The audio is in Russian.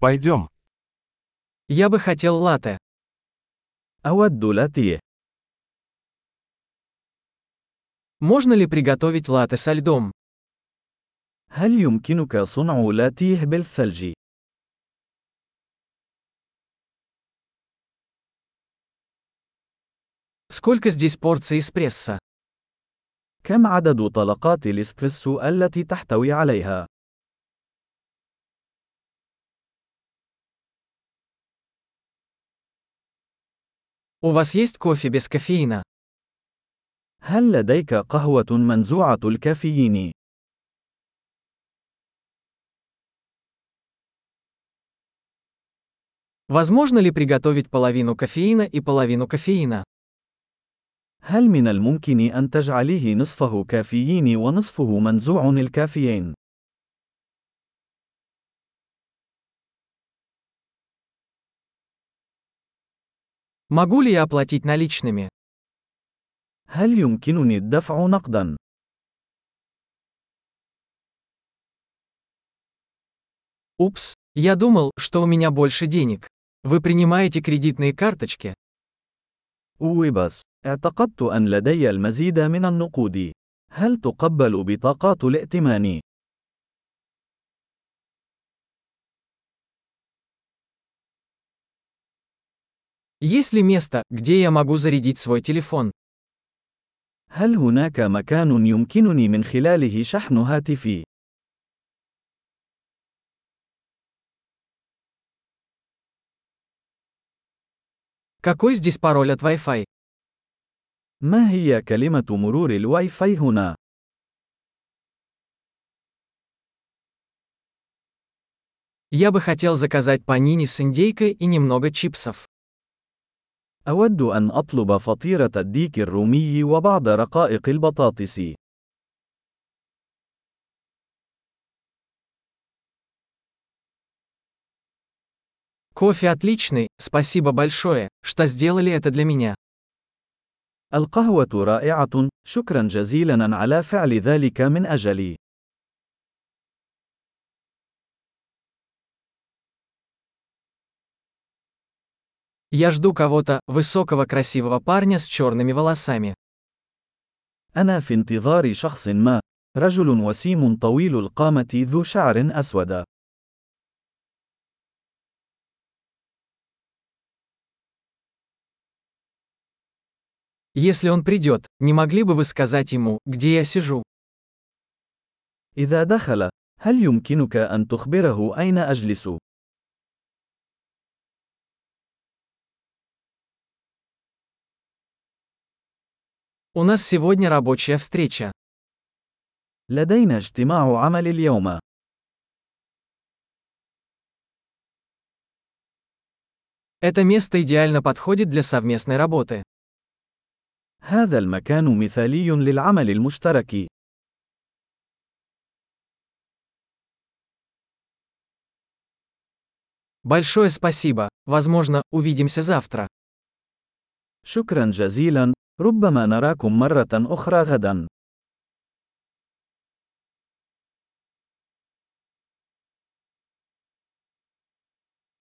Пойдем. Я бы хотел латте. أود لاتيه. Можно ли приготовить латте со льдом? هل يمكنك صنع لاتيه بالثلج؟ Сколько здесь порций эспрессо? كم عدد طلقات الإسبريسو التي تحتوي عليها؟ У вас есть кофе без кофеина? هل لديك قهوة منزوعة الكافيين؟ Возможно ли приготовить половину кофеина и половину кофеина? هل من الممكن أن تجعليه نصفه كافيين ونصفه منزوع الكافيين؟ Могу ли я оплатить наличными? هل يمكنني الدفع نقدا؟ Упс, я думал, что у меня больше денег. Вы принимаете кредитные карточки? أوبس، اعتقدت أن لدي المزيد من النقود. هل تقبل بطاقات الائتمان؟ Есть ли место, где я могу зарядить свой телефон? هل هناك مكان يمكنني من خلاله شحن هاتفي؟ Какой здесь пароль от Wi-Fi? ما هي كلمة مرور الواي فاي هنا؟ Я бы хотел заказать панини с индейкой и немного чипсов. أود أن أطلب فطيرة الديك الرومي وبعض رقائق البطاطس. Кофе отличный, спасибо большое, что сделали это для меня. القهوة رائعة، شكرا جزيلا على فعل ذلك من أجلي. Я жду кого-то, высокого красивого парня с черными волосами. أنا في انتظار شخص ما، رجل وسيم طويل القامة ذو شعر أسود. Если он придет, не могли бы вы сказать ему, где я сижу? إذا دخل، هل يمكنك أن تخبره أين أجلس؟ У нас сегодня рабочая встреча. لدينا اجتماع عمل اليوم. Это место идеально подходит для совместной работы. هذا المكان مثالي للعمل المشترك. Большое спасибо. Возможно, увидимся завтра. شكرا جزيلا، ربما نراكم مرة أخرى غدا.